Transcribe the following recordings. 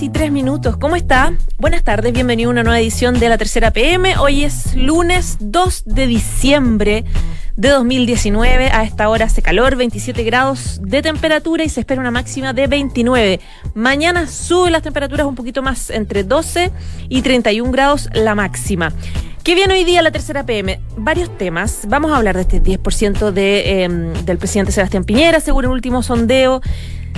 casi tres minutos. ¿Cómo está? Buenas tardes, bienvenido a una nueva edición de la tercera PM. Hoy es lunes 2 de diciembre de 2019. A esta hora hace calor, 27 grados de temperatura y se espera una máxima de 29. Mañana suben las temperaturas un poquito más, entre 12 y 31 grados la máxima. ¿Qué viene hoy día la tercera PM? Varios temas. Vamos a hablar de este 10% de, eh, del presidente Sebastián Piñera, según el último sondeo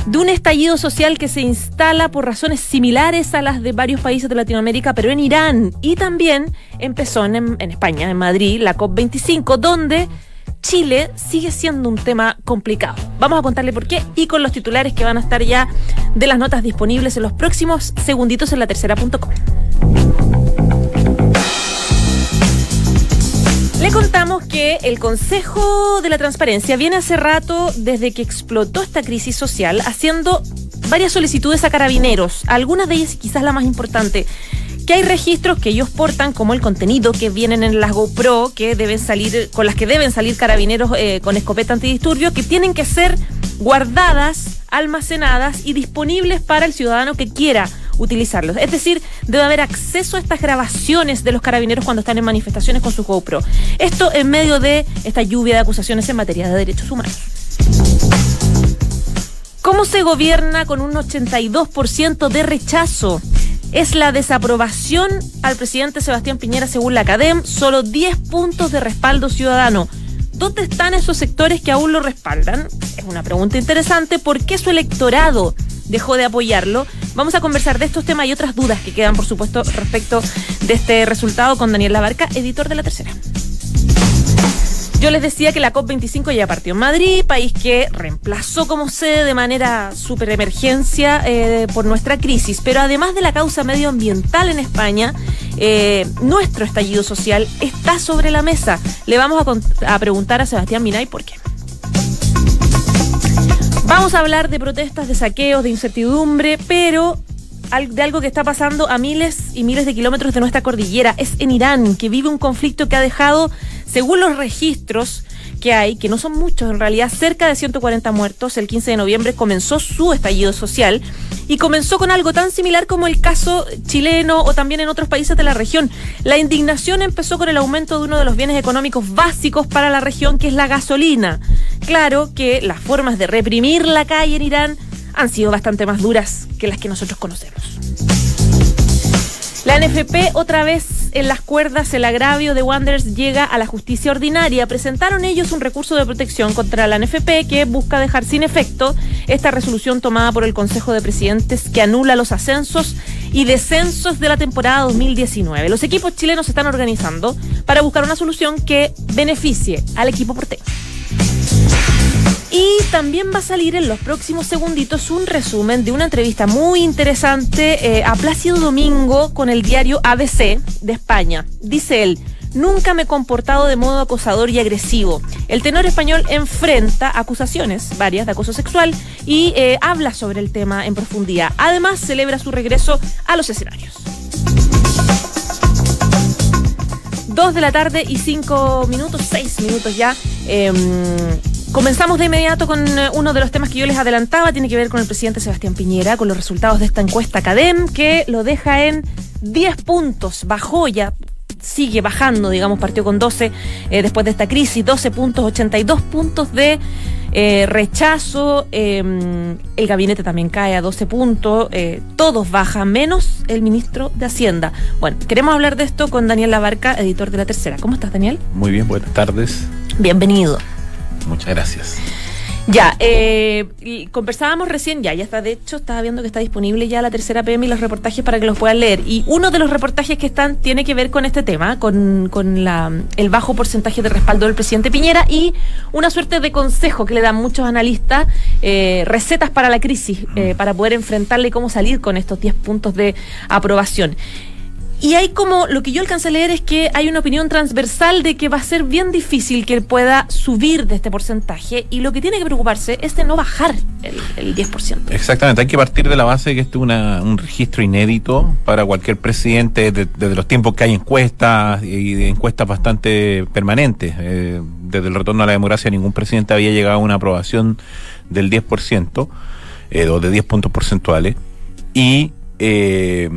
de un estallido social que se instala por razones similares a las de varios países de Latinoamérica, pero en Irán. Y también empezó en, en España, en Madrid, la COP25, donde Chile sigue siendo un tema complicado. Vamos a contarle por qué y con los titulares que van a estar ya de las notas disponibles en los próximos segunditos en la tercera.com. Le contamos que el Consejo de la Transparencia viene hace rato, desde que explotó esta crisis social, haciendo varias solicitudes a carabineros, algunas de ellas quizás la más importante, que hay registros que ellos portan, como el contenido que vienen en las GoPro, que deben salir, con las que deben salir carabineros eh, con escopeta antidisturbio, que tienen que ser guardadas, almacenadas y disponibles para el ciudadano que quiera utilizarlos. Es decir, debe haber acceso a estas grabaciones de los carabineros cuando están en manifestaciones con su GoPro. Esto en medio de esta lluvia de acusaciones en materia de derechos humanos. ¿Cómo se gobierna con un 82% de rechazo? Es la desaprobación al presidente Sebastián Piñera según la CADEM, solo 10 puntos de respaldo ciudadano. ¿Dónde están esos sectores que aún lo respaldan? Es una pregunta interesante. ¿Por qué su electorado dejó de apoyarlo? Vamos a conversar de estos temas y otras dudas que quedan, por supuesto, respecto de este resultado con Daniel Labarca, editor de La Tercera. Yo les decía que la COP25 ya partió en Madrid, país que reemplazó como sede de manera super emergencia eh, por nuestra crisis. Pero además de la causa medioambiental en España, eh, nuestro estallido social está sobre la mesa. Le vamos a, a preguntar a Sebastián Minay por qué. Vamos a hablar de protestas, de saqueos, de incertidumbre, pero de algo que está pasando a miles y miles de kilómetros de nuestra cordillera. Es en Irán, que vive un conflicto que ha dejado, según los registros que hay, que no son muchos en realidad, cerca de 140 muertos. El 15 de noviembre comenzó su estallido social y comenzó con algo tan similar como el caso chileno o también en otros países de la región. La indignación empezó con el aumento de uno de los bienes económicos básicos para la región, que es la gasolina. Claro que las formas de reprimir la calle en Irán han sido bastante más duras que las que nosotros conocemos. La NFP otra vez en las cuerdas, el agravio de Wanderers llega a la justicia ordinaria. Presentaron ellos un recurso de protección contra la NFP que busca dejar sin efecto esta resolución tomada por el Consejo de Presidentes que anula los ascensos y descensos de la temporada 2019. Los equipos chilenos se están organizando para buscar una solución que beneficie al equipo porteño. Y también va a salir en los próximos segunditos un resumen de una entrevista muy interesante eh, a Plácido Domingo con el diario ABC de España. Dice él, nunca me he comportado de modo acosador y agresivo. El tenor español enfrenta acusaciones, varias, de acoso sexual y eh, habla sobre el tema en profundidad. Además, celebra su regreso a los escenarios. Dos de la tarde y cinco minutos, seis minutos ya. Em, Comenzamos de inmediato con eh, uno de los temas que yo les adelantaba, tiene que ver con el presidente Sebastián Piñera, con los resultados de esta encuesta CADEM, que lo deja en 10 puntos, bajó ya, sigue bajando, digamos, partió con 12 eh, después de esta crisis, 12 puntos, 82 puntos de eh, rechazo, em, el gabinete también cae a 12 puntos, todos bajan, menos el ministro de Hacienda. Bueno, queremos hablar de esto con Daniel Labarca, editor de La Tercera. ¿Cómo estás, Daniel? Muy bien, buenas tardes. Bienvenido. Muchas gracias. Ya, eh, conversábamos recién, ya, ya está, de hecho, estaba viendo que está disponible ya la tercera PM y los reportajes para que los puedan leer. Y uno de los reportajes que están tiene que ver con este tema, con, con la, el bajo porcentaje de respaldo del presidente Piñera y una suerte de consejo que le dan muchos analistas, eh, recetas para la crisis, eh, para poder enfrentarle y cómo salir con estos 10 puntos de aprobación. Y hay como, lo que yo alcancé a leer es que hay una opinión transversal de que va a ser bien difícil que él pueda subir de este porcentaje y lo que tiene que preocuparse es de no bajar el, 10%. Exactamente, hay que partir de la base de que este es un registro inédito para cualquier presidente desde los tiempos que hay encuestas y encuestas bastante permanentes. Eh, desde el retorno a la democracia ningún presidente había llegado a una aprobación del 10% eh, o de 10 puntos porcentuales y... Eh,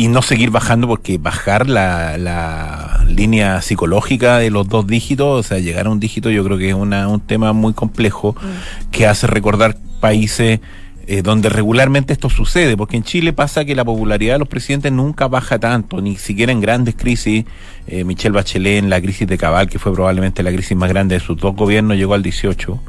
y no seguir bajando porque bajar la, la, línea psicológica de los dos dígitos, o sea, llegar a un dígito yo creo que es una, un tema muy complejo mm. que hace recordar países eh, donde regularmente esto sucede, porque en Chile pasa que la popularidad de los presidentes nunca baja tanto, ni siquiera en grandes crisis. Eh, Michelle Bachelet en la crisis de Cabal, que fue probablemente la crisis más grande de sus dos gobiernos, llegó al 18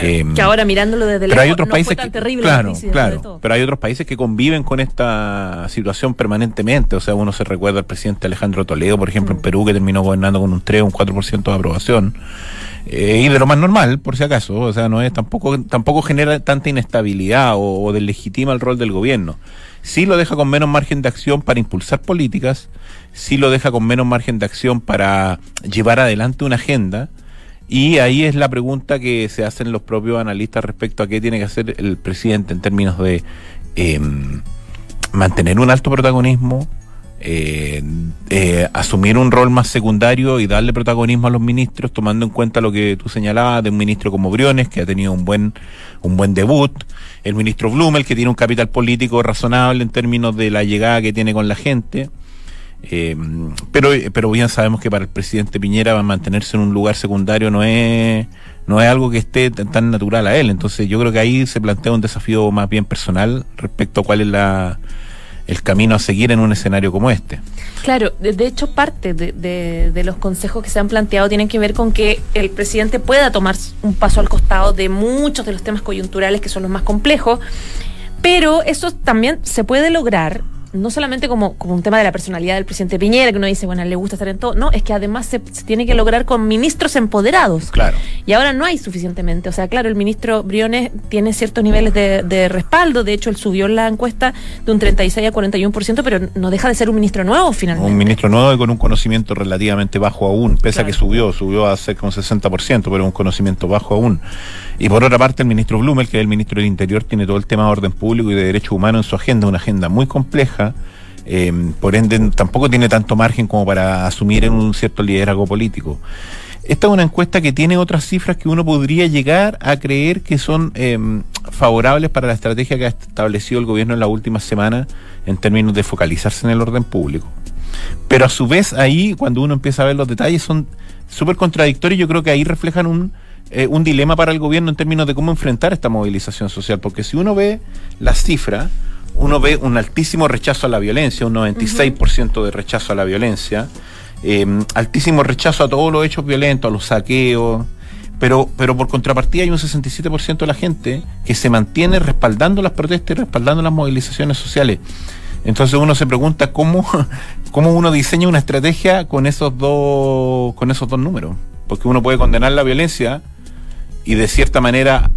Em, que ahora mirándolo desde lejos hay otros países que, claro, claro, pero hay otros países que conviven con esta situación permanentemente. O sea, uno se recuerda al presidente Alejandro Toledo, por ejemplo, en mm. Perú, que terminó gobernando con un 3 o un 4% de aprobación. Eh, y de lo más normal, por si acaso. O sea, no es tampoco tampoco genera tanta inestabilidad o, o deslegitima el rol del gobierno. Sí lo deja con menos margen de acción para impulsar políticas, sí lo deja con menos margen de acción para llevar adelante una agenda y ahí es la pregunta que se hacen los propios analistas respecto a qué tiene que hacer el presidente en términos de em, mantener un alto protagonismo, eh, eh, asumir un rol más secundario y darle protagonismo a los ministros, tomando en cuenta lo que tú señalabas de un ministro como Briones, que ha tenido un buen, un buen debut, el ministro Blumel, que tiene un capital político razonable en términos de la llegada que tiene con la gente, eh, pero, pero bien sabemos que para el presidente Piñera mantenerse en un lugar secundario no es, no es algo que esté tan natural a él. Entonces yo creo que ahí se plantea un desafío más bien personal respecto a cuál es la, el camino a seguir en un escenario como este. Claro, de, hecho parte de, de, los consejos que se han planteado tienen que ver con que el presidente pueda tomar un paso al costado de muchos de los temas coyunturales que son los más complejos, pero eso también se puede lograr no solamente como, como un tema de la personalidad del presidente Piñera, que uno dice, bueno, le gusta estar en todo, no, es que además se, tiene que lograr con ministros empoderados. Claro. Y ahora no hay suficientemente. O sea, claro, el ministro Briones tiene ciertos niveles de, respaldo, de hecho, él subió la encuesta de un 36 a 41%, pero no deja de ser un ministro nuevo finalmente. Un ministro nuevo y con un conocimiento relativamente bajo aún, pese a que subió, subió a cerca un 60%, pero un conocimiento bajo aún. Y por otra parte, el ministro Blumel, que es el ministro del Interior, tiene todo el tema de orden público y de derechos humanos en su agenda, una agenda muy compleja. Eh, por ende, tampoco tiene tanto margen como para asumir en un cierto liderazgo político. Esta es una encuesta que tiene otras cifras que uno podría llegar a creer que son em, favorables para la estrategia que ha establecido el gobierno en la última semana en términos de focalizarse en el orden público. Pero a su vez ahí, cuando uno empieza a ver los detalles, son súper contradictorios. Yo creo que ahí reflejan un, eh, un dilema para el gobierno en términos de cómo enfrentar esta movilización social, porque si uno ve las cifras, uno ve un altísimo rechazo a la violencia, un 96% de rechazo a la violencia, em, altísimo rechazo a todos los hechos violentos, a los saqueos, pero, pero por contrapartida hay un 67% de la gente que se mantiene respaldando las protestas y respaldando las movilizaciones sociales. Entonces uno se pregunta cómo, cómo uno diseña una estrategia con esos dos, con esos dos números. Porque uno puede condenar la violencia, y de cierta manera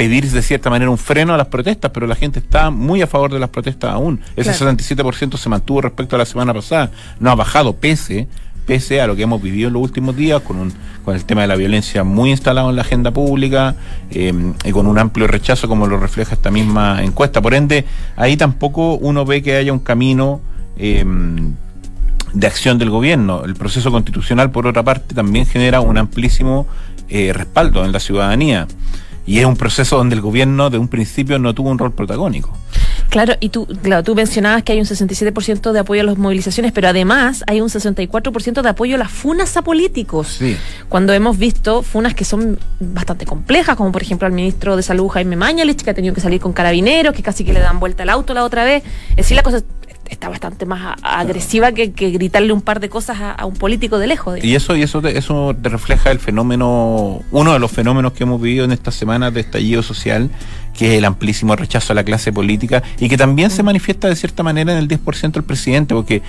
pedir de cierta manera un freno a las protestas, pero la gente está muy a favor de las protestas aún. Ese 77% se mantuvo respecto a la semana pasada, no ha bajado pese pese a lo que hemos vivido en los últimos días, con, un, con el tema de la violencia muy instalado en la agenda pública eh, y con un amplio rechazo como lo refleja esta misma encuesta. Por ende, ahí tampoco uno ve que haya un camino eh, de acción del gobierno. El proceso constitucional, por otra parte, también genera un amplísimo eh, respaldo en la ciudadanía. Y es un proceso donde el gobierno de un principio no tuvo un rol protagónico. Claro, y tú, claro, tú mencionabas que hay un 67% de apoyo a las movilizaciones, pero además hay un 64% de apoyo a las funas a políticos. Sí. Cuando hemos visto funas que son bastante complejas, como por ejemplo al ministro de Salud Jaime Mañalich, que ha tenido que salir con carabineros, que casi que le dan vuelta al auto la otra vez. Es decir, la cosa está bastante más agresiva que, gritarle un par de cosas a, un político de lejos. Y eso y eso te, eso te refleja el fenómeno, uno de los fenómenos que hemos vivido en estas semanas de estallido social, que es el amplísimo rechazo a la clase política y que también se mm. manifiesta de cierta manera en el 10% del presidente, porque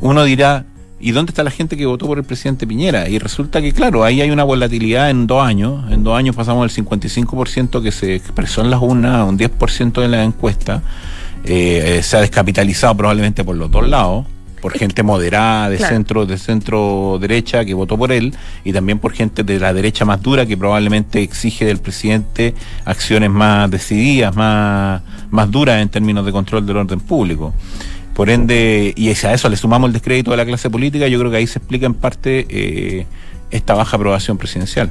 uno dirá, ¿y dónde está la gente que votó por el presidente Piñera? Y resulta que, claro, ahí hay una volatilidad en dos años. En dos años pasamos del 55% que se expresó en las urnas a un 10% de la encuesta. Eh, se ha descapitalizado probablemente por los dos lados por gente moderada de centro de centro derecha que votó por él y también por gente de la derecha más dura que probablemente exige del presidente acciones más decididas, más más duras en términos de control del orden público. Por ende, y a eso le sumamos el descrédito de la clase política, yo creo que ahí se explica en parte eh, esta baja aprobación presidencial.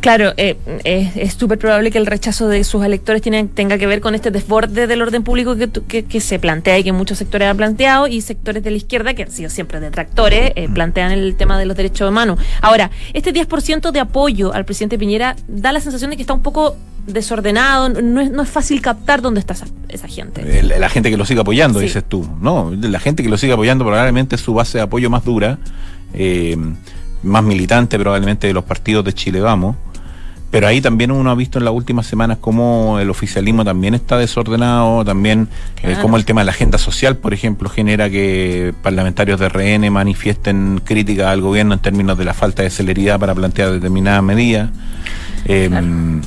Claro, eh, es súper probable que el rechazo de sus electores tiene, tenga que ver con este desborde del orden público que, que, se plantea y que muchos sectores han planteado y sectores de la izquierda, que han sido siempre detractores, eh, plantean el tema de los derechos humanos. Ahora, este 10% de apoyo al presidente Piñera da la sensación de que está un poco desordenado, no es, no es fácil captar dónde está esa, gente. la gente que lo sigue apoyando, dices tú. No, la gente que lo sigue apoyando probablemente es su base de apoyo más dura. Eh, más militante probablemente de los partidos de Chile Vamos. Pero ahí también uno ha visto en las últimas semanas cómo el oficialismo también está desordenado, también eh, cómo el tema de la agenda social, por ejemplo, genera que parlamentarios de RN manifiesten críticas al gobierno en términos de la falta de celeridad para plantear determinadas medidas. Em,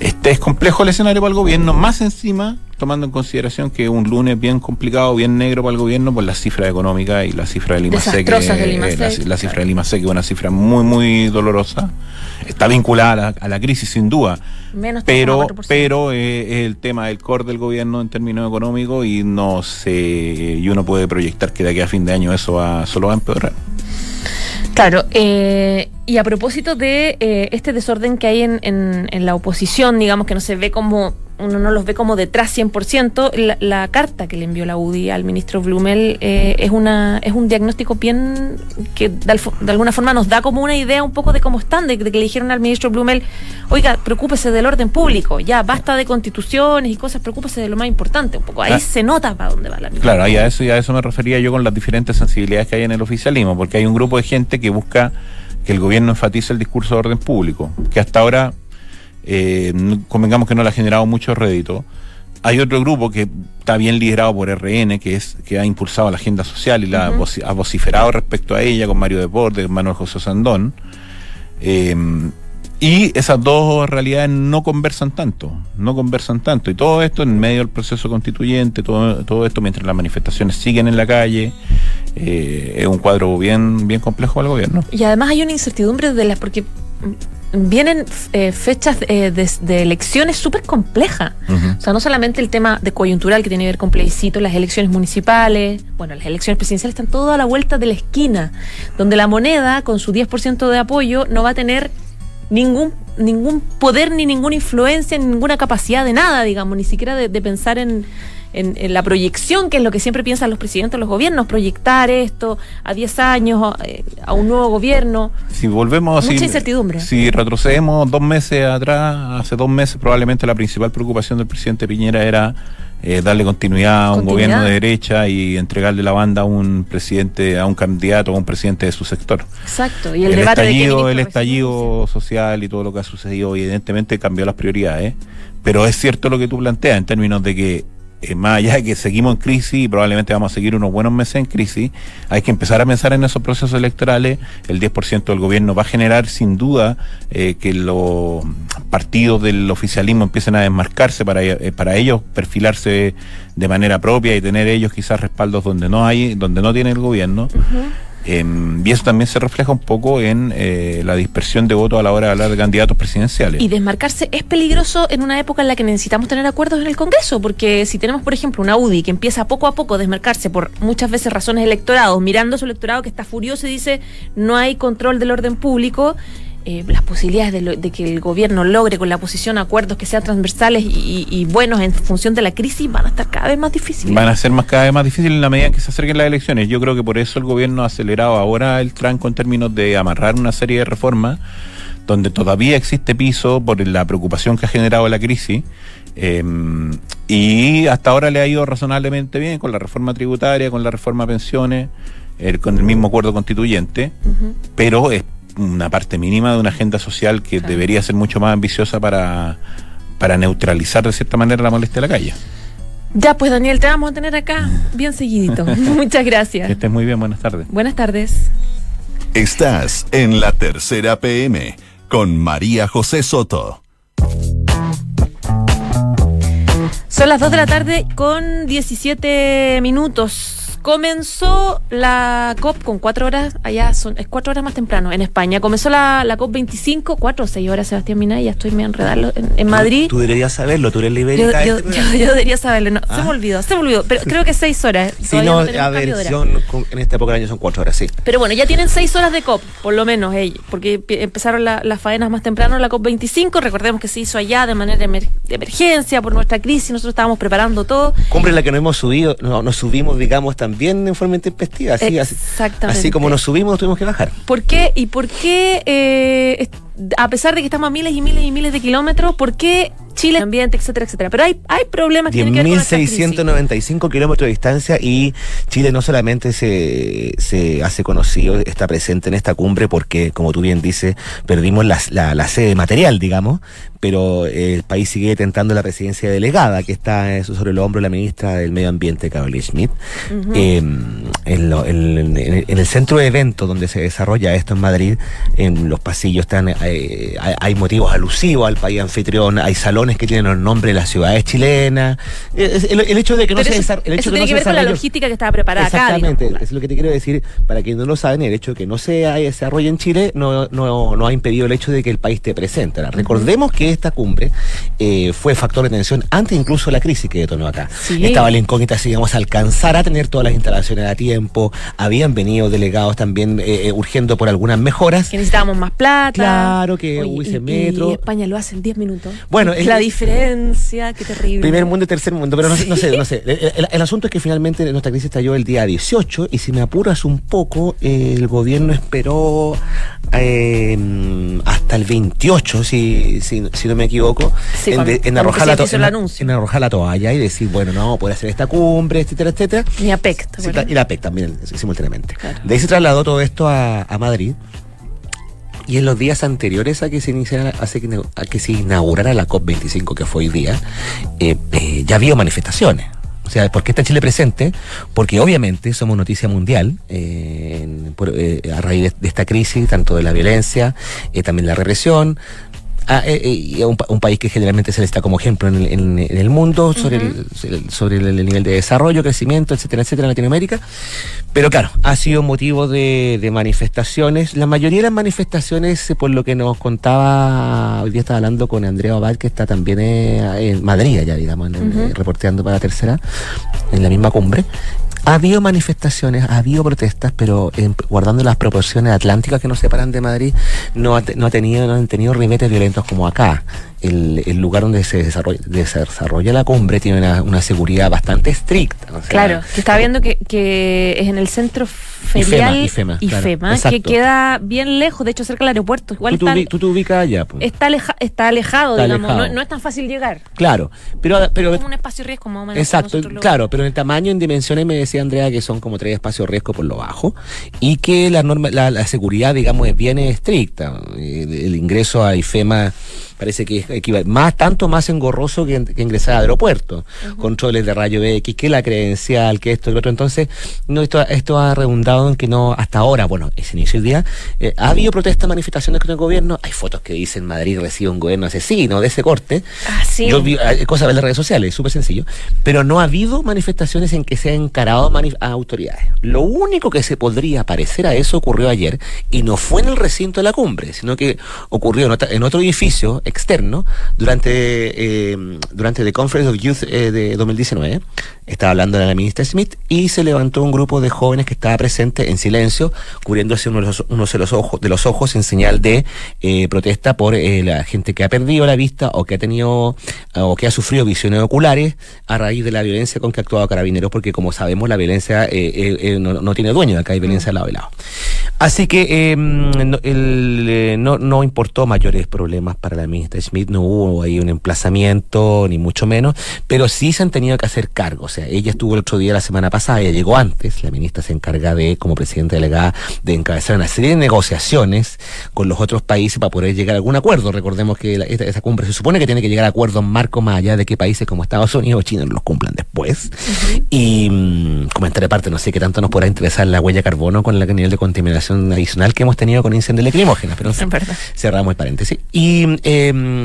este es complejo el escenario para el gobierno, más encima tomando en consideración que un lunes bien complicado, bien negro para el gobierno por la cifra económica y la cifra de Lima Seca. La, cifra de Lima Seca es una cifra muy, muy dolorosa. Está vinculada a la, crisis, sin duda. pero pero eh, el tema del core del gobierno en términos económicos y no sé, y uno puede proyectar que de aquí a fin de año eso va, solo va a empeorar. Claro, eh, y a propósito de eh, este desorden que hay en, en, la oposición, digamos que no se ve como uno no los ve como detrás 100%. La, la carta que le envió la UDI al ministro Blumel eh, es una es un diagnóstico bien que de, alguna forma nos da como una idea un poco de cómo están, de, que le dijeron al ministro Blumel, oiga, preocúpese del orden público, ya basta de constituciones y cosas, preocúpese de lo más importante. Un poco ahí se nota para dónde va la Claro, ahí a eso, y a eso me refería yo con las diferentes sensibilidades que hay en el oficialismo, porque hay un grupo de gente que busca que el gobierno enfatice el discurso de orden público, que hasta ahora eh, convengamos que no le ha generado mucho rédito. Hay otro grupo que está bien liderado por RN, que es que ha impulsado la agenda social y la ha vociferado respecto a ella con Mario Deportes, con Manuel José Sandón. Eh, y esas dos realidades no conversan tanto, no conversan tanto. Y todo esto en medio del proceso constituyente, todo, todo esto mientras las manifestaciones siguen en la calle, eh, es un cuadro bien, bien complejo el gobierno. Y además hay una incertidumbre de las, porque vienen eh, fechas eh, de, elecciones súper complejas. O sea, no solamente el tema de coyuntural que tiene que ver con plebiscito, las elecciones municipales, bueno, las elecciones presidenciales están todo a la vuelta de la esquina, donde la moneda, con su 10% de apoyo, no va a tener ningún ningún poder ni ninguna influencia, ni ninguna capacidad de nada, digamos, ni siquiera de pensar en, en, la proyección, que es lo que siempre piensan los presidentes de los gobiernos, proyectar esto a 10 años, eh, a, un nuevo gobierno. Si volvemos Mucha incertidumbre. Si retrocedemos dos meses atrás, hace dos meses probablemente la principal preocupación del presidente Piñera era eh, darle continuidad a un gobierno de derecha y entregarle la banda a un presidente, a un candidato, a un presidente de su sector. Exacto. Y el, estallido, el estallido social y todo lo que ha sucedido, evidentemente cambió las prioridades. Pero es cierto lo que tú planteas en términos de que eh, más allá de que seguimos en crisis y probablemente vamos a seguir unos buenos meses en crisis, hay que empezar a pensar en esos procesos electorales. El 10% del gobierno va a generar sin duda eh, que los partidos del oficialismo empiecen a desmarcarse para, eh, para ellos perfilarse de manera propia y tener ellos quizás respaldos donde no hay, donde no tiene el gobierno. Y eso también se refleja un poco en eh, la dispersión de votos a la hora de hablar de candidatos presidenciales. Y desmarcarse es peligroso en una época en la que necesitamos tener acuerdos en el Congreso, porque si tenemos, por ejemplo, una UDI que empieza poco a poco a desmarcarse por muchas veces razones electorados, mirando a su electorado que está furioso y dice no hay control del orden público, eh, las posibilidades de, que el gobierno logre con la oposición acuerdos que sean transversales y, buenos en función de la crisis van a estar cada vez más difíciles. Van a ser más cada vez más difíciles en la medida en que se acerquen las elecciones. Yo creo que por eso el gobierno ha acelerado ahora el tranco en términos de amarrar una serie de reformas donde todavía existe piso por la preocupación que ha generado la crisis. Em, y hasta ahora le ha ido razonablemente bien con la reforma tributaria, con la reforma pensiones, con el mismo acuerdo constituyente, pero es una parte mínima de una agenda social que debería ser mucho más ambiciosa para, para neutralizar de cierta manera la molestia de la calle. Ya, pues Daniel, te vamos a tener acá bien seguidito. Muchas gracias. Que estés muy bien, buenas tardes. Buenas tardes. Estás en la tercera PM con María José Soto. Son las 2 de la tarde con 17 minutos. Comenzó la COP con cuatro horas, allá son, es cuatro horas más temprano, en España. Comenzó la, la COP 25, cuatro o seis horas, Sebastián Mina, ya estoy me enredado en, en Madrid. Tú, deberías saberlo, tú eres yo, este yo- debería saberlo, no, se Ah. me olvidó, se me olvidó, pero creo que seis horas. Sí, no, tenemos a ver, son- en esta época del año son cuatro horas, sí. Pero bueno, ya tienen seis horas de COP, por lo menos ellos, porque pi- empezaron la- las faenas más temprano, la COP 25, recordemos que se hizo allá de manera emer- de emergencia por nuestra crisis, nosotros estábamos preparando todo. Cumbre la que nos hemos subido, no, nos subimos, digamos, también en forma intempestiva. Así, así, Exactamente. así como nos subimos, nos tuvimos que bajar. ¿Por qué? ¿Y por qué, eh, a pesar de que estamos a miles y miles y miles de kilómetros, por qué Chile, ambiente, etcétera, etcétera? Pero hay, hay problemas que tienen que ver con esta crisis. 10.695 kilómetros de distancia y Chile no solamente se, se hace conocido, está presente en esta cumbre porque, como tú bien dices, perdimos la, la, la sede material, digamos, pero el país sigue tentando la presidencia delegada, que está eh, sobre el hombro de la ministra del Medio Ambiente, Carolina Schmidt. Eh, en, lo- en- en- en el centro de eventos donde se desarrolla esto en Madrid, en los pasillos están, hay, hay motivos alusivos al país anfitrión, hay salones que tienen el nombre de las ciudades chilenas. El, el hecho de que no Pero se eso, el hecho eso tiene no que se ver con la logística que estaba preparada acá. Exactamente, digamos. es lo que te quiero decir. Para quienes no lo saben, el hecho de que no se desarrolle en Chile no, no, no ha impedido el hecho de que el país esté presente. Ahora, recordemos que esta cumbre eh, fue factor de tensión antes incluso la crisis que detonó acá. Sí. Estaba la incógnita si íbamos a alcanzar a tener todas las instalaciones a tiempo. Habían venido delegados también eh, eh, urgiendo por algunas mejoras. Que necesitábamos más plata. Claro, que hubiese y- metro. Y España lo hace en 10 minutos. Bueno, es- la diferencia, qué terrible. Primer mundo y tercer mundo, pero no, sé, no sé, no sé. El, el- el asunto es que finalmente nuestra crisis estalló el día 18 y si me apuras un poco, el gobierno esperó eh, hasta el 28, si, si, si no me equivoco, Sí, en, de- en arrojar la, en- en arrojar la toalla y decir, bueno, no poder hacer esta cumbre, etcétera, etcétera. Ni APEC, ¿te Sí, y la PEC también, simultáneamente. Claro. De ahí se trasladó todo esto a, a Madrid. Y en los días anteriores a que se iniciara, a que, se inaugurara la COP25, que fue hoy día, eh, eh, ya había manifestaciones. O sea, ¿por qué está Chile presente? Porque obviamente somos noticia mundial eh, eh, a raíz de, de esta crisis, tanto de la violencia, eh, también la represión. Ah, eh, eh, y un, un país que generalmente se le está como ejemplo en el, en- en el mundo sobre, el, sobre el, el nivel de desarrollo, crecimiento, etcétera, etcétera, en Latinoamérica. Pero claro, ha sido motivo de, de manifestaciones. La mayoría de las manifestaciones, eh, por lo que nos contaba, hoy día estaba hablando con Andrea Obal, que está también en Madrid, allá, digamos, eh, reporteando para la tercera, en la misma cumbre. Ha habido manifestaciones, ha habido protestas, pero guardando las proporciones atlánticas que nos separan de Madrid, no, ha tenido, no han tenido ribetes violentos como acá. El, el lugar donde se desarrolla, la cumbre tiene una, una seguridad bastante estricta. o sea, Claro, que estaba viendo que, que es en el centro ferial IFEMA, claro, IFEMA, que queda bien lejos, de hecho cerca del aeropuerto. Igual tú, te está, ubi- tú te ubicas allá. pues. está, aleja- está alejado, Está digamos, alejado. No, no es tan fácil llegar. Claro, pero, pero Es como un espacio riesgo más o menos. Exacto, claro, pero en el tamaño, en dimensiones, me decía Andrea que son como tres espacios riesgo por lo bajo y que la norma, la, la seguridad, digamos, es bien estricta. Eh, El ingreso a IFEMA parece que es equival- más tanto más engorroso que, que ingresar al aeropuerto. Controles de rayo X, que la credencial, que esto y lo otro. Entonces, no, esto, esto ha redundado en que no, hasta ahora, bueno, ese inicio del día, eh, ha habido protestas, manifestaciones contra el gobierno. Hay fotos que dicen Madrid recibe un gobierno asesino de ese corte. Ah, sí. Yo vi eh, cosas en las redes sociales, súper sencillo. Pero no ha habido manifestaciones en que se ha encarado a autoridades. Lo único que se podría parecer a eso ocurrió ayer y no fue en el recinto de la cumbre, sino que ocurrió en, otra- en otro edificio externo durante, eh, durante The Conference of Youth eh, de 2019. Estaba hablando la ministra Smith y se levantó un grupo de jóvenes que estaba presente en silencio, cubriéndose uno de los, unos de los ojos, de los ojos en señal de eh, protesta por eh, la gente que ha perdido la vista o que ha tenido o que ha sufrido visiones oculares a raíz de la violencia con que ha actuado Carabineros, porque como sabemos la violencia eh, eh, no, no tiene dueño, acá hay violencia de lado y lado. Así que eh, no, el, eh, no, no importó mayores problemas para la ministra Schmidt, no hubo ahí un emplazamiento, ni mucho menos, pero sí se han tenido que hacer cargo. O sea, ella estuvo el otro día, la semana pasada, ella llegó antes, la ministra se encarga de, como presidenta delegada, de encabezar una serie de negociaciones con los otros países para poder llegar a algún acuerdo. Recordemos que la- esta, esta cumbre se supone que tiene que llegar a acuerdos marco más allá de que países como Estados Unidos o China los cumplan después. Y mm, comentaré aparte, no sé qué tanto nos podrá interesar la huella de carbono con el nivel de contaminación generación adicional que hemos tenido con incendios lacrimógenos. Pero en cerramos el paréntesis. Y, eh,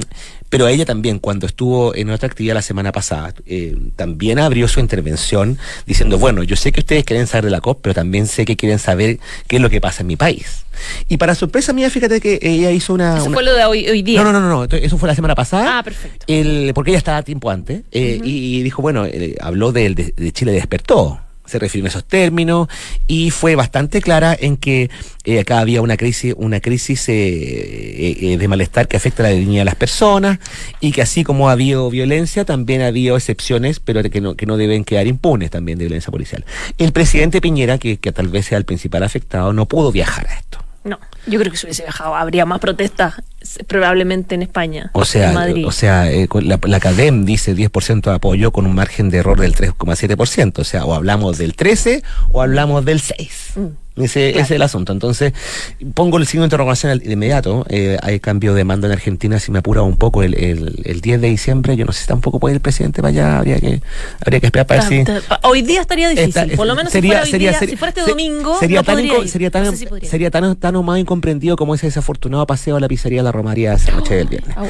pero ella también, cuando estuvo en otra actividad la semana pasada, eh, también abrió su intervención diciendo, bueno, yo sé que ustedes quieren saber de la COP, pero también sé que quieren saber qué es lo que pasa en mi país. Y para sorpresa mía, fíjate que ella hizo una... Eso fue lo de hoy, hoy, día. No, no, no, no, eso fue la semana pasada. Ah, perfecto. Porque ella estaba tiempo antes eh, y, dijo, bueno, eh, habló de Chile despertó se refirió a esos términos y fue bastante clara en que eh, acá había una crisis, una crisis eh, eh, eh de malestar que afecta a la dignidad de las personas y que así como ha habido violencia, también ha habido excepciones, pero que no, que no deben quedar impunes también de violencia policial. El presidente Piñera, que, que tal vez sea el principal afectado, no pudo viajar a esto. Yo creo que se hubiese bajado, habría más protestas probablemente en España. O sea, en Madrid. O sea eh, la, CADEM dice 10% de apoyo con un margen de error del 3,7%. O sea, o hablamos del 13 o hablamos del 6. Mm. Ese, claro. es el asunto. Entonces, pongo el signo de interrogación de inmediato. Eh, hay cambio de mando en Argentina, si me apura un poco, el, el, el 10 de diciembre. Yo no sé si tampoco puede ir el presidente para allá. Habría que, habría que esperar para ver si. Hoy día estaría difícil. Por lo menos sería, si, fuera sería, día, si fuera este domingo. Sería, no tan, sería, tan, no sé si sería tan, tan o más incomprendido como ese desafortunado paseo a la pizzería de la Romaría esa noche oh, del viernes. Oh,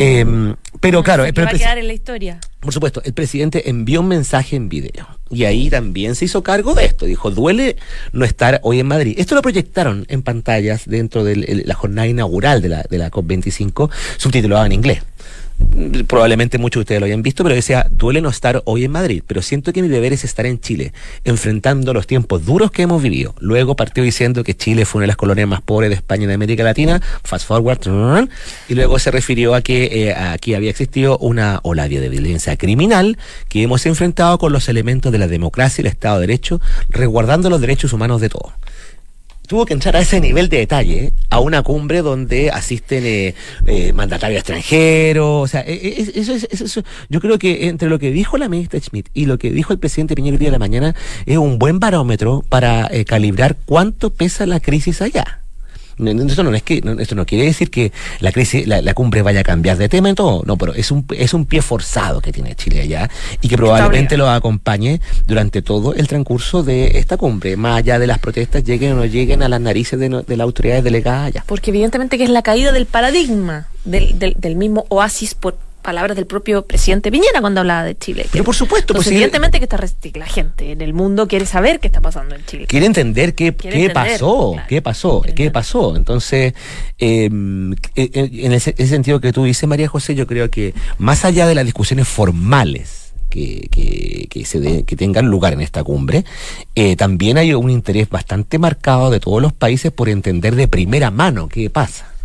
eh, pero claro. Pero, va a quedar en la historia. Por supuesto, el presidente envió un mensaje en video y ahí también se hizo cargo de esto. Dijo, duele no estar hoy en Madrid. Esto lo proyectaron en pantallas dentro de la jornada inaugural de la, de la COP25, subtitulado en inglés probablemente muchos de ustedes lo hayan visto, pero decía, duele no estar hoy en Madrid, pero siento que mi deber es estar en Chile, enfrentando los tiempos duros que hemos vivido. Luego partió diciendo que Chile fue una de las colonias más pobres de España y de América Latina, fast forward, y luego se refirió a que eh, aquí había existido una ola de violencia criminal que hemos enfrentado con los elementos de la democracia y el Estado de Derecho, resguardando los derechos humanos de todos tuvo que entrar a ese nivel de detalle, ¿eh? a una cumbre donde asisten eh, eh, mandatarios extranjeros. O sea, eso, eso, yo creo que entre lo que dijo la ministra Schmidt y lo que dijo el presidente Piñera el día de la mañana es un buen barómetro para calibrar cuánto pesa la crisis allá. Esto no, es que, esto no quiere decir que la crisis, la, cumbre vaya a cambiar de tema en todo, no, pero es un, es un pie forzado que tiene Chile allá y que probablemente lo acompañe durante todo el transcurso de esta cumbre, más allá de las protestas lleguen o no lleguen a las narices de, de las autoridades delegadas allá. Porque evidentemente que es la caída del paradigma del, del, del mismo oasis por palabras del propio presidente Piñera cuando hablaba de Chile. Pero por supuesto, pues evidentemente que está la gente en el mundo quiere saber qué está pasando en Chile. Quiere entender qué, qué pasó, qué pasó, qué pasó. Entonces, em, e, e, en ese, sentido que tú dices, María José, yo creo que más allá de las discusiones formales, que, que, se que tengan lugar en esta cumbre, eh, también hay un interés bastante marcado de todos los países por entender de primera mano qué pasa.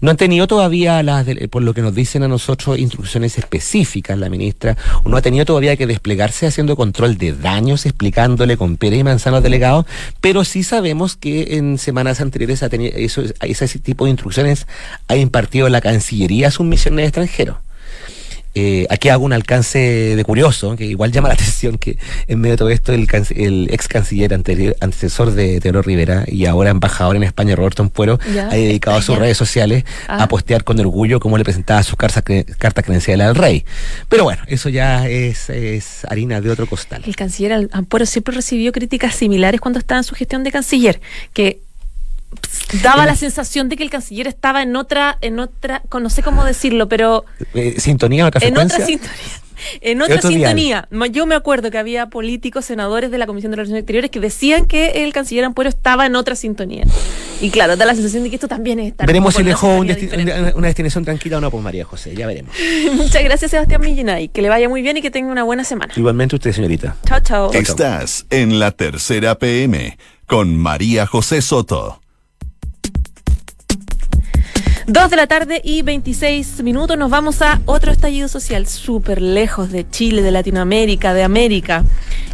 No han tenido todavía, las por lo que nos dicen a nosotros, instrucciones específicas la ministra, no ha tenido todavía que desplegarse haciendo control de daños, explicándole con pere y manzana delegados, pero sí sabemos que en semanas anteriores ha tenido eso, ese tipo de instrucciones ha impartido la Cancillería a sus misiones extranjeros. Eh, aquí hago un alcance de curioso, que igual llama la atención que en medio de todo esto el, el ex canciller anterior, antecesor de Teodoro Rivera y ahora embajador en España, Roberto Ampuero, ha dedicado a sus redes sociales a ah. postear con orgullo cómo le presentaba sus cartas, cartas credenciales al rey. Pero bueno, eso ya es, es, harina de otro costal. El canciller Ampuero siempre recibió críticas similares cuando estaba en su gestión de canciller, que daba la sensación de que el canciller estaba en otra, en otra, no sé cómo decirlo, pero eh, sintonía, otra en otra sintonía. En otra sintonía. Yo me acuerdo que había políticos, senadores de la Comisión de Relaciones Exteriores que decían que el canciller Ampuero estaba en otra sintonía. Y claro, da la sensación de que esto también es estar Veremos si dejó una, destinación tranquila o no, pues María José, ya veremos. Muchas gracias, Sebastián Millinay. Que le vaya muy bien y que tenga una buena semana. Igualmente usted, señorita. Chao, chao. Estás en la tercera PM con María José Soto. Dos de la tarde y 26 minutos nos vamos a otro estallido social súper lejos de Chile, de Latinoamérica, de América.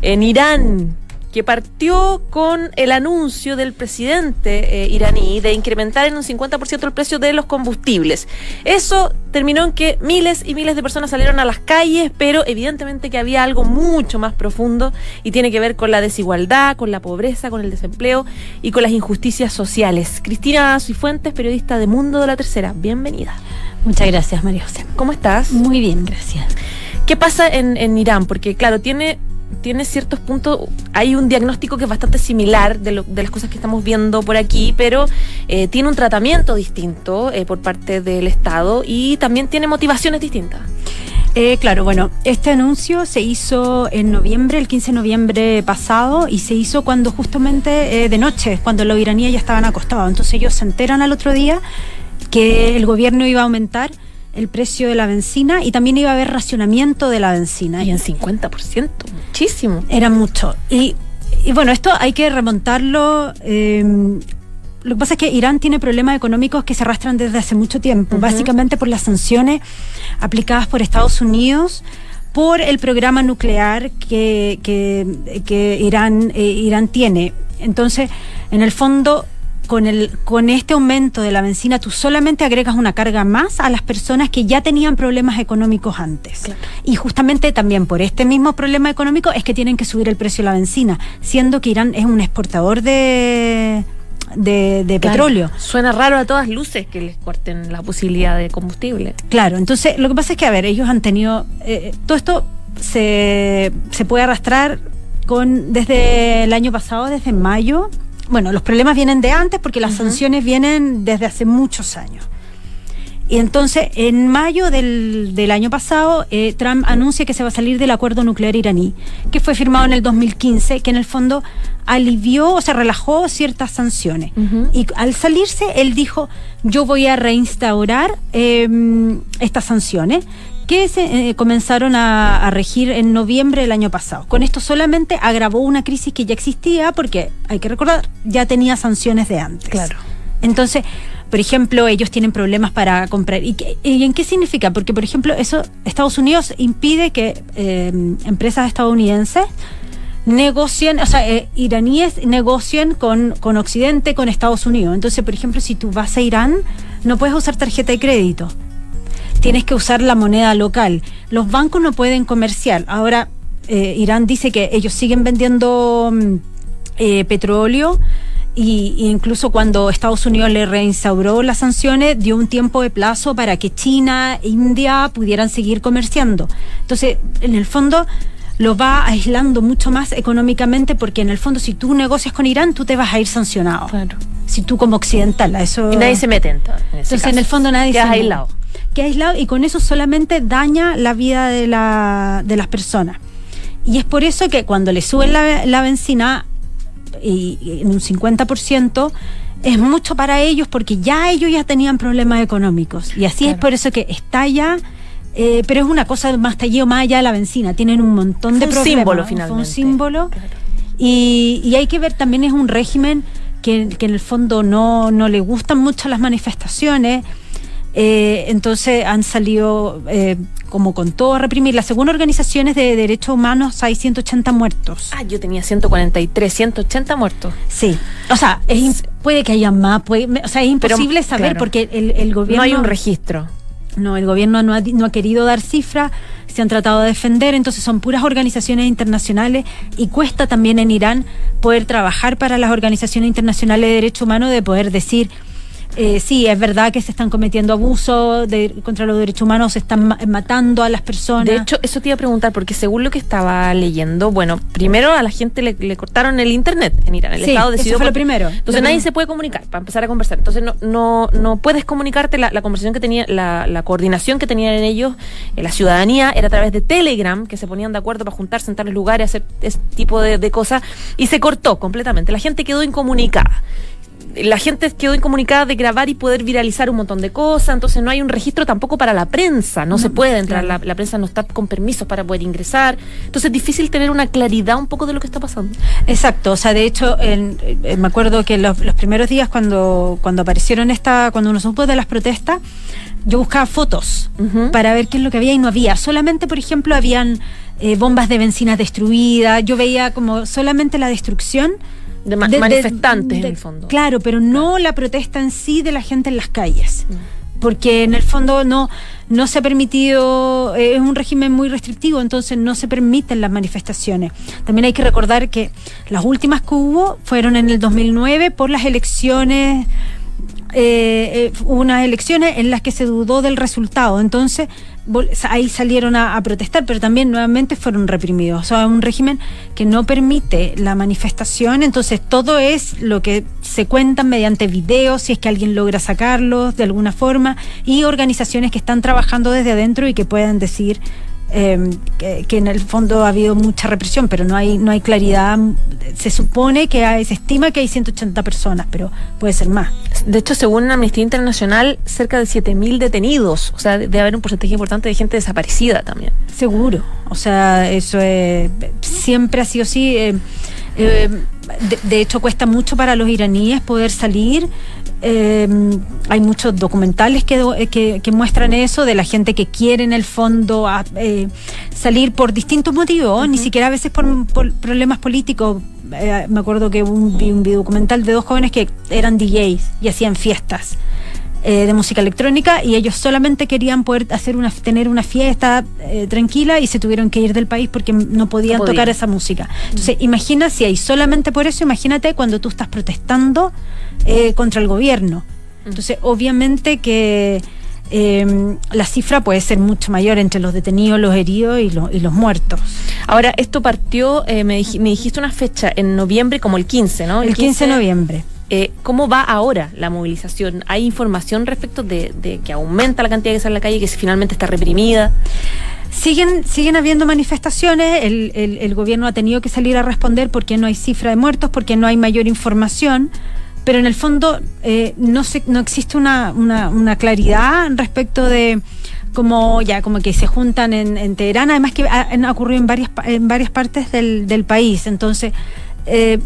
En Irán, que partió con el anuncio del presidente eh, iraní de incrementar en un 50% el precio de los combustibles. Eso terminó en que miles y miles de personas salieron a las calles, pero evidentemente que había algo mucho más profundo y tiene que ver con la desigualdad, con la pobreza, con el desempleo y con las injusticias sociales. Cristina Cifuentes, periodista de Mundo de la Tercera, bienvenida. Muchas gracias, María José. ¿Cómo estás? Muy bien, gracias. ¿Qué pasa en, en Irán? Porque, claro, tiene tiene ciertos puntos, hay un diagnóstico que es bastante similar de, lo, de las cosas que estamos viendo por aquí, pero eh, tiene un tratamiento distinto eh, por parte del Estado y también tiene motivaciones distintas. Eh, claro, bueno, este anuncio se hizo en noviembre, el 15 de noviembre pasado, y se hizo cuando justamente de noche, cuando los iraníes ya estaban acostados. Entonces ellos se enteran al otro día que el gobierno iba a aumentar el precio de la benzina y también iba a haber racionamiento de la benzina. Y en 50%, muchísimo. Era mucho. Y, y bueno, esto hay que remontarlo. Eh, lo que pasa es que Irán tiene problemas económicos que se arrastran desde hace mucho tiempo, básicamente por las sanciones aplicadas por Estados Unidos por el programa nuclear que, que, que Irán, eh, Irán tiene. Entonces, en el fondo, con, el, con este aumento de la benzina tú solamente agregas una carga más a las personas que ya tenían problemas económicos antes. Y justamente también por este mismo problema económico es que tienen que subir el precio de la benzina, siendo que Irán es un exportador de, de, petróleo. Suena raro a todas luces que les corten la posibilidad de combustible. Claro, entonces lo que pasa es que, a ver, ellos han tenido, eh, todo esto se, se puede arrastrar con desde el año pasado, desde mayo bueno, los problemas vienen de antes porque las sanciones vienen desde hace muchos años. Y entonces, en mayo del, año pasado, eh, Trump anuncia que se va a salir del acuerdo nuclear iraní, que fue firmado en el 2015, que en el fondo alivió o se relajó ciertas sanciones. Y al salirse, él dijo, yo voy a reinstaurar em, estas sanciones que se eh, comenzaron a, regir en noviembre del año pasado. Con esto solamente agravó una crisis que ya existía porque, hay que recordar, ya tenía sanciones de antes. Claro. Entonces, por ejemplo, ellos tienen problemas para comprar. ¿Y, en qué significa? Porque, por ejemplo, eso Estados Unidos impide que eh, empresas estadounidenses negocien, o sea, eh, iraníes negocien con, con Occidente, con Estados Unidos. Entonces, por ejemplo, si tú vas a Irán, no puedes usar tarjeta de crédito tienes que usar la moneda local. Los bancos no pueden comerciar. Ahora, eh, Irán dice que ellos siguen vendiendo mm, eh, petróleo. Y, incluso cuando Estados Unidos le reinstauró las sanciones, dio un tiempo de plazo para que China e India pudieran seguir comerciando. Entonces, en el fondo, lo va aislando mucho más económicamente porque en el fondo si tú negocias con Irán, tú te vas a ir sancionado. Claro. Si tú como occidental, eso... Y nadie se mete en todo. Entonces, en el fondo nadie se... aislado que aislado y con eso solamente daña la vida de, la, de las personas. Y es por eso que cuando le suben la, benzina y, en un 50%, es mucho para ellos porque ya ellos ya tenían problemas económicos. Y así es por eso que estalla. Eh, pero es una cosa más tallido más allá de la benzina. Tienen un montón de problemas. Símbolo, finalmente. un símbolo. Y, y, hay que ver también es un régimen que, que en el fondo no, no le gustan mucho las manifestaciones eh, entonces han salido eh, como con todo a reprimir. La segunda organizaciones de derechos humanos hay 180 muertos. Ah, yo tenía 143, 180 muertos. Sí. O sea, puede que haya más, puede, o sea, es imposible saber porque el, gobierno... No hay un registro. No, el gobierno no ha, no ha querido dar cifras, se han tratado de defender, entonces son puras organizaciones internacionales y cuesta también en Irán poder trabajar para las organizaciones internacionales de derechos humanos, de poder decir eh, sí, es verdad que se están cometiendo abusos de, contra los derechos humanos, se están matando a las personas. De hecho, eso te iba a preguntar, porque según lo que estaba leyendo, bueno, primero a la gente le, cortaron el internet en Irán. El Estado decidió. Eso fue lo primero. Entonces nadie se puede comunicar para empezar a conversar. Entonces no, no, no puedes comunicarte. La, conversación que tenía, la, coordinación que tenían en ellos, en la ciudadanía, era a través de Telegram, que se ponían de acuerdo para juntarse en tales lugares, hacer ese tipo de, de cosas, y se cortó completamente. La gente quedó incomunicada la gente quedó incomunicada de grabar y poder viralizar un montón de cosas, entonces no hay un registro tampoco para la prensa, no, se puede entrar, la, prensa no está con permisos para poder ingresar, entonces es difícil tener una claridad un poco de lo que está pasando. Exacto, o sea, de hecho, me acuerdo que los, primeros días cuando, cuando aparecieron esta, cuando uno supo de las protestas, yo buscaba fotos para ver qué es lo que había y no había, solamente, por ejemplo, habían eh, bombas de benzina destruidas, yo veía como solamente la destrucción de, manifestantes en el fondo. Claro, pero no la protesta en sí de la gente en las calles. Mm. Porque en el fondo no, no se ha permitido, eh, es un régimen muy restrictivo, entonces no se permiten las manifestaciones. También hay que recordar que las últimas que hubo fueron en el 2009 por las elecciones eh, eh, unas elecciones en las que se dudó del resultado. Entonces, ahí salieron a, protestar, pero también nuevamente fueron reprimidos. O sea, un régimen que no permite la manifestación, entonces todo es lo que se cuentan mediante videos, si es que alguien logra sacarlos de alguna forma, y organizaciones que están trabajando desde adentro y que puedan decir eh, que, en el fondo ha habido mucha represión, pero no hay, no hay claridad. Se supone que hay, se estima que hay 180 personas, pero puede ser más. De hecho, según Amnistía Internacional, cerca de 7.000 detenidos. O sea, debe haber un porcentaje importante de gente desaparecida también. Seguro. O sea, eso es, siempre ha sido así. Eh, eh, de, hecho, cuesta mucho para los iraníes poder salir. Eh, hay muchos documentales que, que, muestran eso, de la gente que quiere en el fondo eh, salir por distintos motivos, ni siquiera a veces por, problemas políticos. me acuerdo que un, vi un documental de dos jóvenes que eran DJs y hacían fiestas. Eh, de música electrónica y ellos solamente querían poder hacer una, tener una fiesta eh, tranquila y se tuvieron que ir del país porque no podían tocar esa música. Entonces, imagina si hay solamente por eso, imagínate cuando tú estás protestando eh, contra el gobierno. Entonces, obviamente que la cifra puede ser mucho mayor entre los detenidos, los heridos y, y los muertos. Ahora, esto partió, me, me, dijiste una fecha, en noviembre como el 15, ¿no? El, 15 de noviembre. Eh, ¿Cómo va ahora la movilización? ¿Hay información respecto de, que aumenta la cantidad que sale a la calle, que finalmente está reprimida? Siguen, siguen habiendo manifestaciones, el, gobierno ha tenido que salir a responder porque no hay cifra de muertos, porque no hay mayor información, pero en el fondo eh, no, no existe una, claridad respecto de como ya como que se juntan en, Teherán, además que han ocurrido en varias, en varias partes del, del país, entonces... Eh,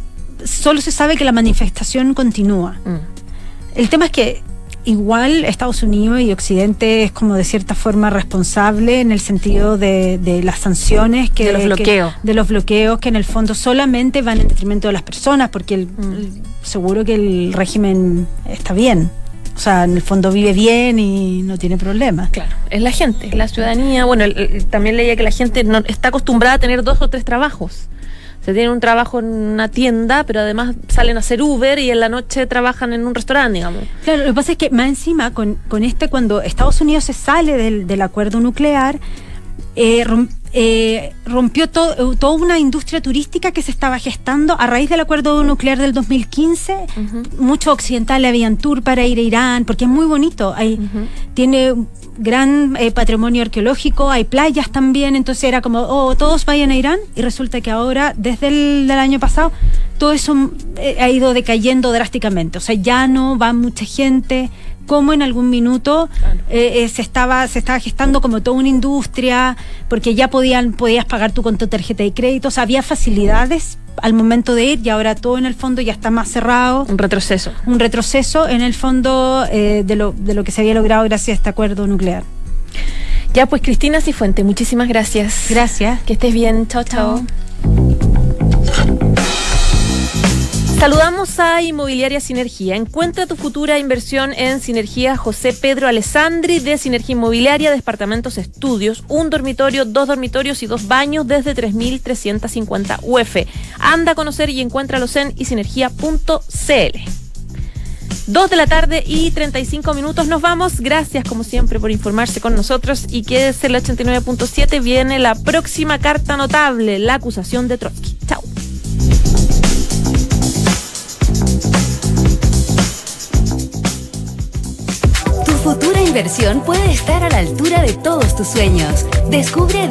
solo se sabe que la manifestación continúa. Mm. El tema es que igual Estados Unidos y Occidente es como de cierta forma responsable en el sentido de, las sanciones que de los bloqueos de los bloqueos que en el fondo solamente van en detrimento de las personas porque el, mm. seguro que el régimen está bien o sea, en el fondo vive bien y no tiene problemas. Claro, es la gente, la ciudadanía. Bueno, también leía que la gente no, está acostumbrada a tener dos o tres trabajos se tienen un trabajo en una tienda, pero además salen a hacer Uber y en la noche trabajan en un restaurante, digamos. Claro, lo que pasa es que más encima, con, con este, cuando Estados Unidos se sale del, del acuerdo nuclear, eh, eh, rompió toda una industria turística que se estaba gestando a raíz del acuerdo nuclear del 2015. Muchos occidentales habían tour para ir a Irán, porque es muy bonito. Hay, Tiene gran eh, patrimonio arqueológico, hay playas también, entonces era como, oh, todos vayan a Irán, y resulta que ahora, desde el año pasado, todo eso eh, ha ido decayendo drásticamente. O sea, ya no va mucha gente como en algún minuto eh, eh, se estaba se estaba gestando como toda una industria porque ya podían podías pagar tú con tu tarjeta de crédito, había facilidades al momento de ir y ahora todo en el fondo ya está más cerrado. Un retroceso. Un retroceso en el fondo eh, de, lo, de lo que se había logrado gracias a este acuerdo nuclear. Ya pues Cristina Cifuente, muchísimas gracias. Gracias. Que estés bien. Chao, chao. Saludamos a Inmobiliaria Sinergia. Encuentra tu futura inversión en Sinergia José Pedro Alessandri de Sinergia Inmobiliaria, Departamentos Estudios, un dormitorio, dos dormitorios y dos baños desde 3.350 UF. Anda a conocer y encuéntralos en isinergia.cl. Dos de la tarde y 35 minutos nos vamos. Gracias como siempre por informarse con nosotros y quédese el 89.7. Viene la próxima carta notable, la acusación de Trotsky. Chao. Futura inversión puede estar a la altura de todos tus sueños. Descubre